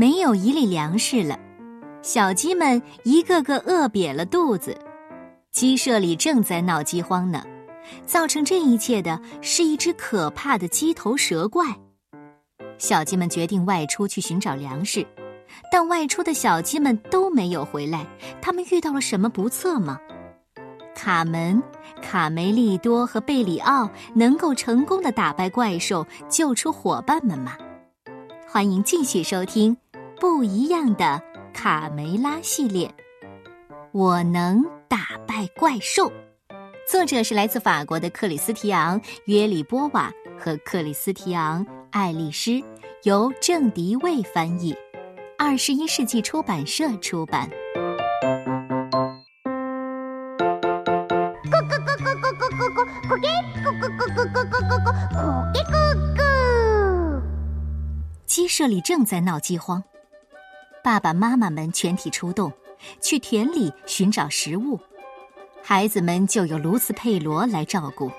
没有一粒粮食了，小鸡们一个个饿瘪了肚子。鸡舍里正在闹饥荒呢，造成这一切的是一只可怕的鸡头蛇怪。小鸡们决定外出去寻找粮食，但外出的小鸡们都没有回来。他们遇到了什么不测吗？卡门、卡梅利多和贝里奥能够成功的打败怪兽，救出伙伴们吗？欢迎继续收听《不一样的卡梅拉》系列。我能打败怪兽。作者是来自法国的克里斯提昂·约里波瓦和克里斯提昂·爱丽丝，由郑迪卫翻译，二十一世纪出版社出版。鸡舍里正在闹饥荒，爸爸妈妈们全体出动，去田里寻找食物，孩子们就由卢斯佩罗来照顾。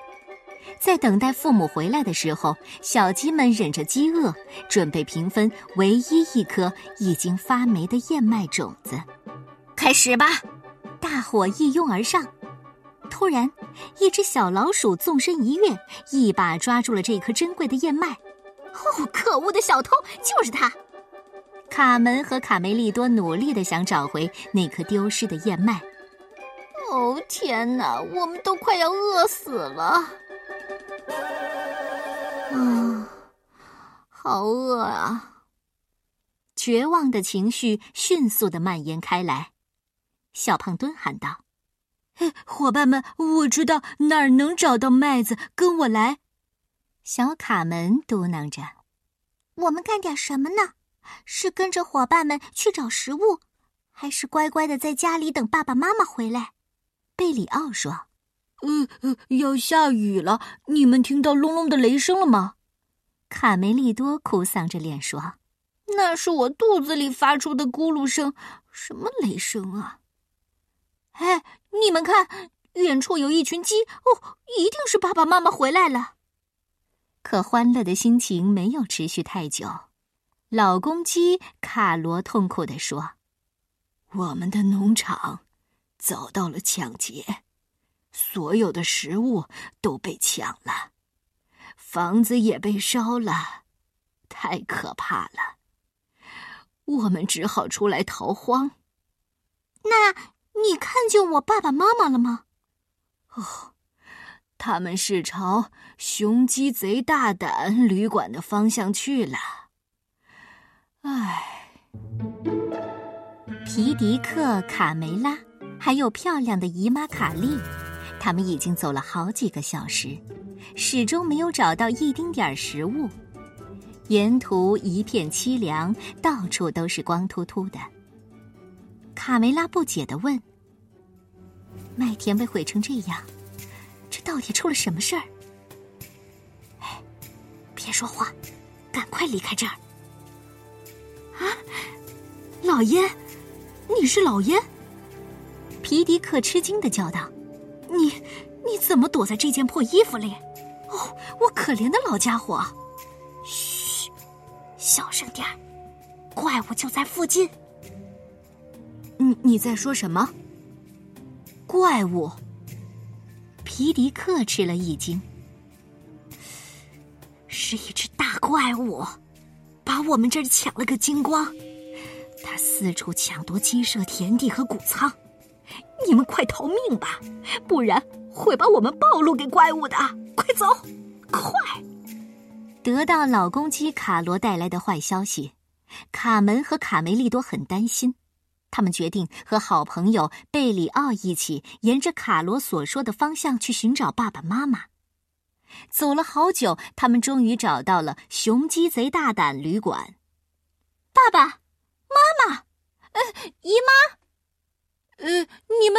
在等待父母回来的时候，小鸡们忍着饥饿，准备平分唯一一颗已经发霉的燕麦种子。开始吧！大伙一拥而上。突然，一只小老鼠纵身一跃，一把抓住了这颗珍贵的燕麦。哦，可恶的小偷，就是他！卡门和卡梅利多努力的想找回那颗丢失的燕麦。哦，天哪，我们都快要饿死了！啊，好饿啊！绝望的情绪迅速的蔓延开来。小胖墩喊道：“伙伴们，我知道哪儿能找到麦子，跟我来。”小卡门嘟囔着：“我们干点什么呢？是跟着伙伴们去找食物，还是乖乖的在家里等爸爸妈妈回来？”贝里奥说：“嗯呃，要下雨了，你们听到隆隆的雷声了吗？”卡梅利多哭丧着脸说：“那是我肚子里发出的咕噜声，什么雷声啊？”哎，你们看，远处有一群鸡，哦，一定是爸爸妈妈回来了。可欢乐的心情没有持续太久，老公鸡卡罗痛苦地说：“我们的农场遭到了抢劫，所有的食物都被抢了，房子也被烧了，太可怕了！我们只好出来逃荒。那你看见我爸爸妈妈了吗？哦。”他们是朝“雄鸡贼大胆”旅馆的方向去了。皮迪克、卡梅拉，还有漂亮的姨妈卡莉，他们已经走了好几个小时，始终没有找到一丁点儿食物。沿途一片凄凉，到处都是光秃秃的。卡梅拉不解的问：“麦田被毁成这样？”这到底出了什么事儿？哎，别说话，赶快离开这儿！啊，老烟，你是老烟？皮迪克吃惊的叫道：“你你怎么躲在这件破衣服里？哦，我可怜的老家伙！嘘，小声点儿，怪物就在附近。你你在说什么？怪物？”皮迪克吃了一惊，是一只大怪物，把我们这儿抢了个精光。他四处抢夺鸡舍、田地和谷仓，你们快逃命吧，不然会把我们暴露给怪物的。快走，快！得到老公鸡卡罗带来的坏消息，卡门和卡梅利多很担心。他们决定和好朋友贝里奥一起，沿着卡罗所说的方向去寻找爸爸妈妈。走了好久，他们终于找到了“雄鸡贼大胆”旅馆。爸爸妈妈，呃，姨妈，呃，你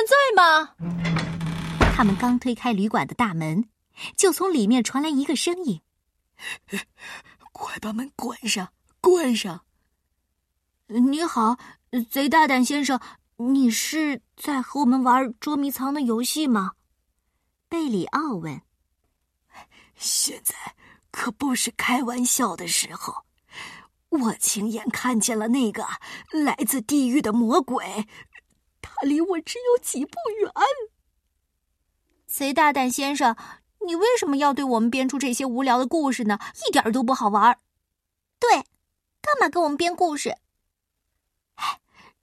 他们刚推开旅馆的大门，就从里面传来一个声音：“快把门关上，关上！”你好。贼大胆先生，你是在和我们玩捉迷藏的游戏吗？贝里奥问。现在可不是开玩笑的时候，我亲眼看见了那个来自地狱的魔鬼，离我只有几步远。贼大胆先生，你为什么要对我们编出这些无聊的故事呢？一点都不好玩。对，干嘛给我们编故事？哎，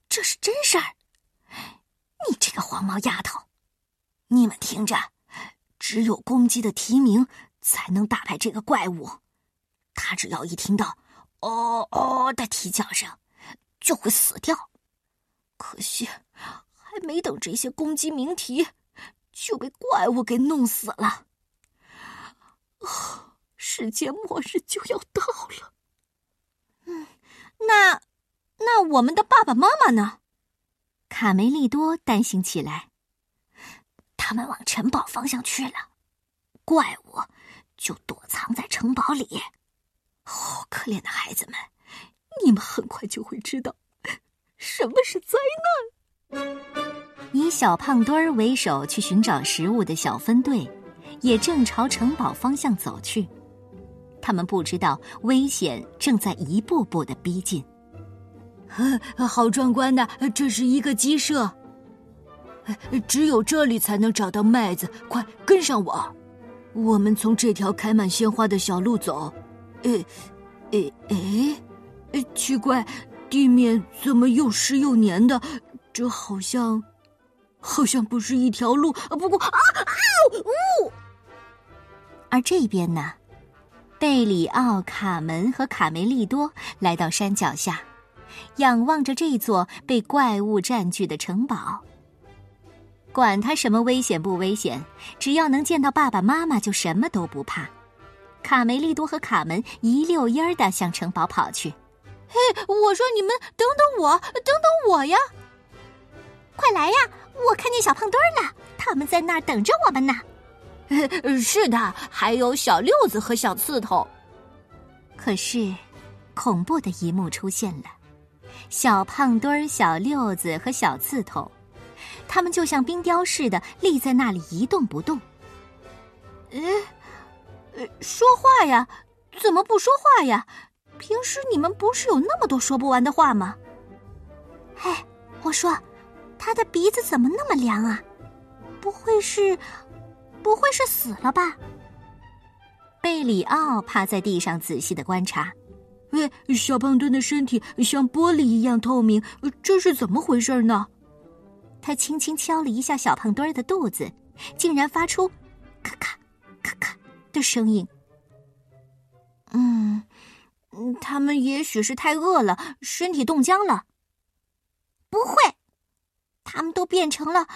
这是真事儿。你这个黄毛丫头，你们听着，只有公鸡的啼鸣才能打败这个怪物。他只要一听到。哦哦的啼叫声，就会死掉。可惜，没等这些公鸡鸣啼，就被怪物给弄死了。世界末日就要到了。嗯，那那我们的爸爸妈妈呢？卡梅利多担心起来。他们往城堡方向去了，怪物就躲藏在城堡里。哦，可怜的孩子们，你们很快就会知道什么是灾难。以小胖墩儿为首去寻找食物的小分队，也正朝城堡方向走去。他们不知道危险正在一步步的逼近。好壮观的，这是一个鸡舍，只有这里才能找到麦子。快跟上我，我们从这条开满鲜花的小路走。诶，诶，诶，奇怪，地面怎么又湿又黏的？这好像，好像不是一条路。不过啊啊呜！而这边呢，贝里奥、卡门和卡梅利多来到山脚下，仰望着这座被怪物占据的城堡。管他什么危险不危险，只要能见到爸爸妈妈，就什么都不怕。卡梅利多和卡门一溜烟儿的向城堡跑去。嘿，我说你们等等我，等等我呀！快来呀！我看见小胖墩儿了，他们在那儿等着我们呢。是的，还有小六子和小刺头。可是，恐怖的一幕出现了：小胖墩儿、小六子和小刺头，他们就像冰雕似的立在那里一动不动。嗯。说话呀？怎么不说话呀？平时你们不是有那么多说不完的话吗？哎，我说，他的鼻子怎么那么凉啊？不会是，不会是死了吧？贝里奥趴在地上仔细的观察。喂，小胖墩的身体像玻璃一样透明，这是怎么回事呢？他轻轻敲了一下小胖墩儿的肚子，竟然发出咔咔咔咔。的声音。嗯，他们也许是太饿了，身体冻僵了。不会，他们都变成了，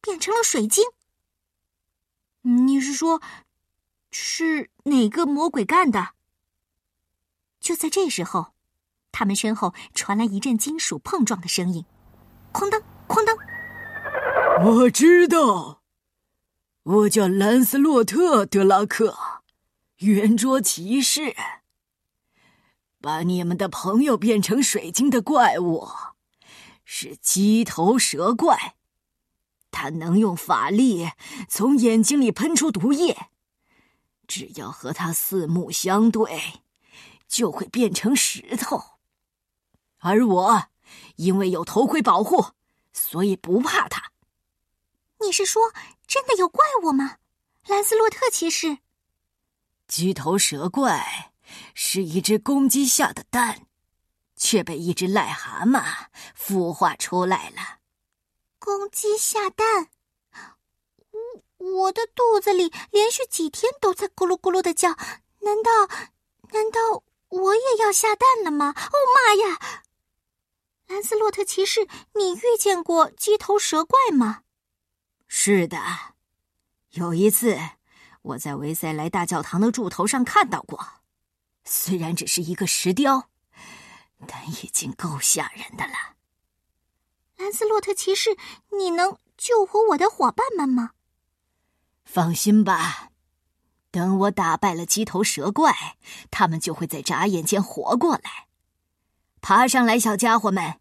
变成了水晶。你是说，是哪个魔鬼干的？就在这时候，他们身后传来一阵金属碰撞的声音，哐当，哐当。我知道。我叫兰斯洛特·德拉克，圆桌骑士。把你们的朋友变成水晶的怪物是鸡头蛇怪，它能用法力从眼睛里喷出毒液，只要和它四目相对，就会变成石头。而我因为有头盔保护，所以不怕他。你是说？真的有怪物吗？兰斯洛特骑士，鸡头蛇怪是一只公鸡下的蛋，却被一只癞蛤蟆孵化出来了。公鸡下蛋，我我的肚子里连续几天都在咕噜咕噜的叫，难道难道我也要下蛋了吗？哦妈呀！兰斯洛特骑士，你遇见过鸡头蛇怪吗？是的，有一次我在维塞莱大教堂的柱头上看到过，虽然只是一个石雕，但已经够吓人的了。兰斯洛特骑士，你能救活我的伙伴们吗？放心吧，等我打败了鸡头蛇怪，他们就会在眨眼间活过来。爬上来，小家伙们，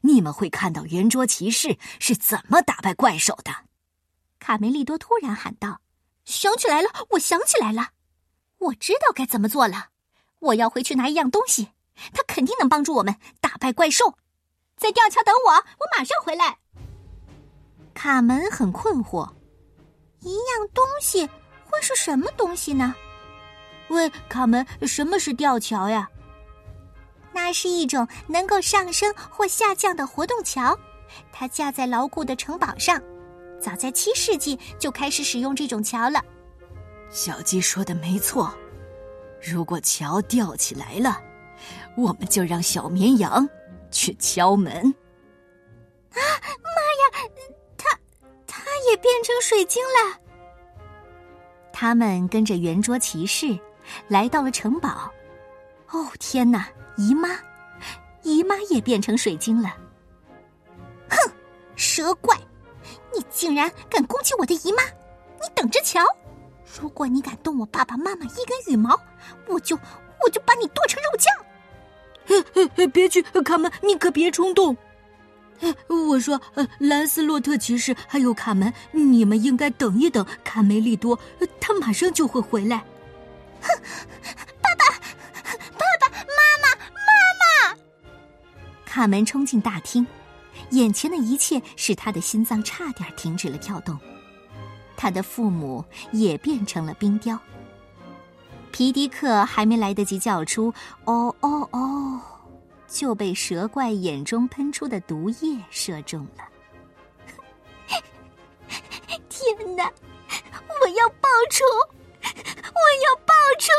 你们会看到圆桌骑士是怎么打败怪兽的。卡梅利多突然喊道：“想起来了，我想起来了，我知道该怎么做了。我要回去拿一样东西，他肯定能帮助我们打败怪兽。在吊桥等我，我马上回来。卡门很困惑，一样东西会是什么东西呢？喂，卡门，什么是吊桥呀？那是一种能够上升或下降的活动桥，它架在牢固的城堡上。早在七世纪就开始使用这种桥了。小鸡说的没错，如果桥吊起来了，我们就让小绵羊去敲门。啊妈呀！它它也变成水晶了。他们跟着圆桌骑士来到了城堡。哦天哪！姨妈，姨妈也变成水晶了。哼，蛇怪！你竟然敢攻击我的姨妈！你等着瞧！如果你敢动我爸爸妈妈一根羽毛，我就我就把你剁成肉酱！别去，卡门，你可别冲动。我说，兰斯洛特骑士还有卡门，你们应该等一等卡梅利多，他马上就会回来。哼，爸爸，爸爸妈妈妈妈！卡门冲进大厅。眼前的一切使他的心脏差点停止了跳动，他的父母也变成了冰雕。皮迪克还没来得及叫出“哦哦哦”，就被蛇怪眼中喷出的毒液射中了。天哪！我要报仇！我要报仇！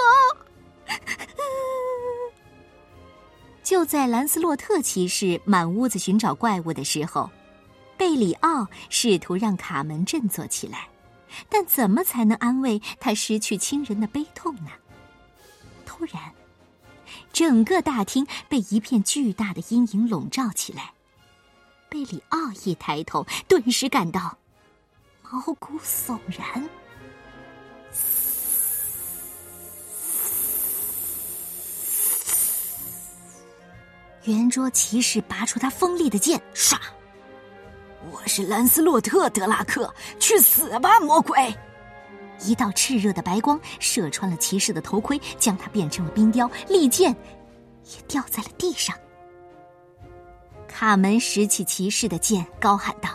就在兰斯洛特骑士满屋子寻找怪物的时候，贝里奥试图让卡门振作起来，但怎么才能安慰他失去亲人的悲痛呢？突然，整个大厅被一片巨大的阴影笼罩起来。贝里奥一抬头，顿时感到毛骨悚然。圆桌骑士拔出他锋利的剑，唰！我是兰斯洛特·德拉克，去死吧，魔鬼！一道炽热的白光射穿了骑士的头盔，将他变成了冰雕，利剑也掉在了地上。卡门拾起骑士的剑，高喊道：“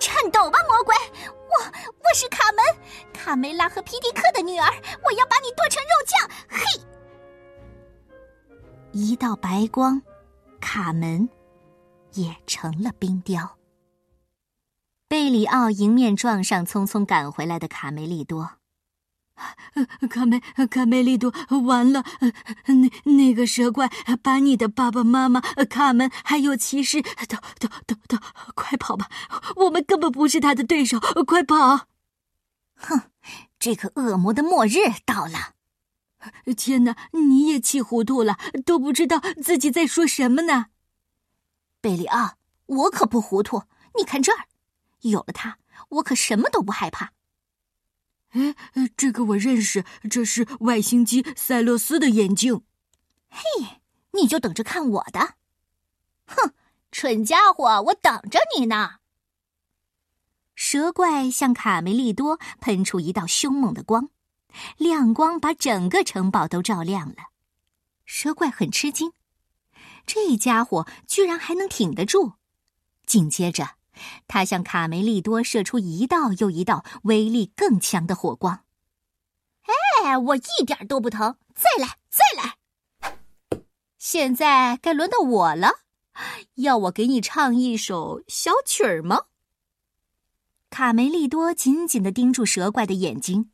颤抖吧，魔鬼！我我是卡门，卡梅拉和皮迪克的女儿，我要把你剁成肉酱！”嘿！一道白光。卡门也成了冰雕。贝里奥迎面撞上匆匆赶回来的卡梅利多。卡梅卡梅利多，完了！那那个蛇怪把你的爸爸妈妈、卡门还有骑士都都都都，快跑吧！我们根本不是他的对手，快跑！哼，这个恶魔的末日到了。天哪！你也气糊涂了，都不知道自己在说什么呢。贝里奥，我可不糊涂。你看这儿，有了它，我可什么都不害怕。哎，这个我认识，这是外星机塞勒斯的眼镜。嘿，你就等着看我的！哼，蠢家伙，我等着你呢。蛇怪向卡梅利多喷出一道凶猛的光。亮光把整个城堡都照亮了，蛇怪很吃惊，这家伙居然还能挺得住。紧接着，他向卡梅利多射出一道又一道威力更强的火光。哎，我一点都不疼！再来，再来！现在该轮到我了，要我给你唱一首小曲儿吗？卡梅利多紧紧的盯住蛇怪的眼睛。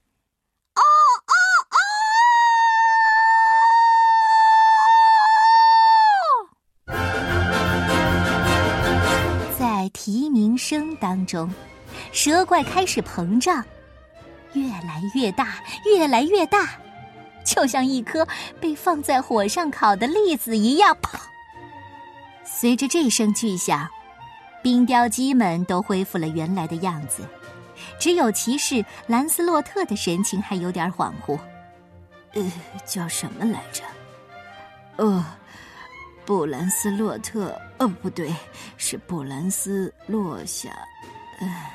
当中，蛇怪开始膨胀，越来越大，越来越大，就像一颗被放在火上烤的栗子一样。砰！随着这声巨响，冰雕鸡们都恢复了原来的样子，只有骑士兰斯洛特的神情还有点恍惚。呃，叫什么来着？呃。布兰斯洛特，哦，不对，是布兰斯落下，呃，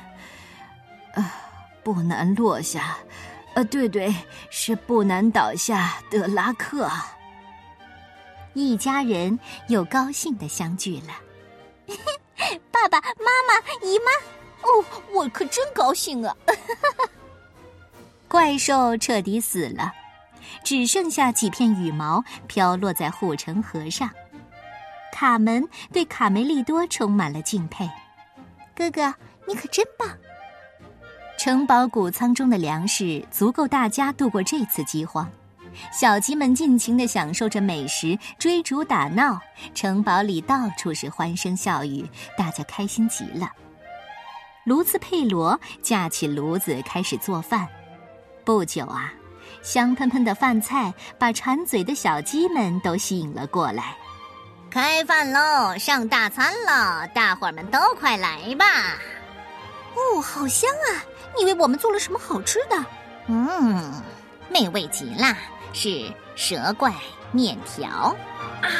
呃，不难落下，呃，对对，是不难倒下。德拉克，一家人又高兴的相聚了。爸爸妈妈、姨妈，哦，我可真高兴啊！怪兽彻底死了，只剩下几片羽毛飘落在护城河上。卡门对卡梅利多充满了敬佩，哥哥，你可真棒！城堡谷仓中的粮食足够大家度过这次饥荒，小鸡们尽情的享受着美食，追逐打闹，城堡里到处是欢声笑语，大家开心极了。卢兹佩罗架起炉子开始做饭，不久啊，香喷喷的饭菜把馋嘴的小鸡们都吸引了过来。开饭喽，上大餐了，大伙儿们都快来吧！哦，好香啊！你为我们做了什么好吃的？嗯，美味极了，是蛇怪面条。啊，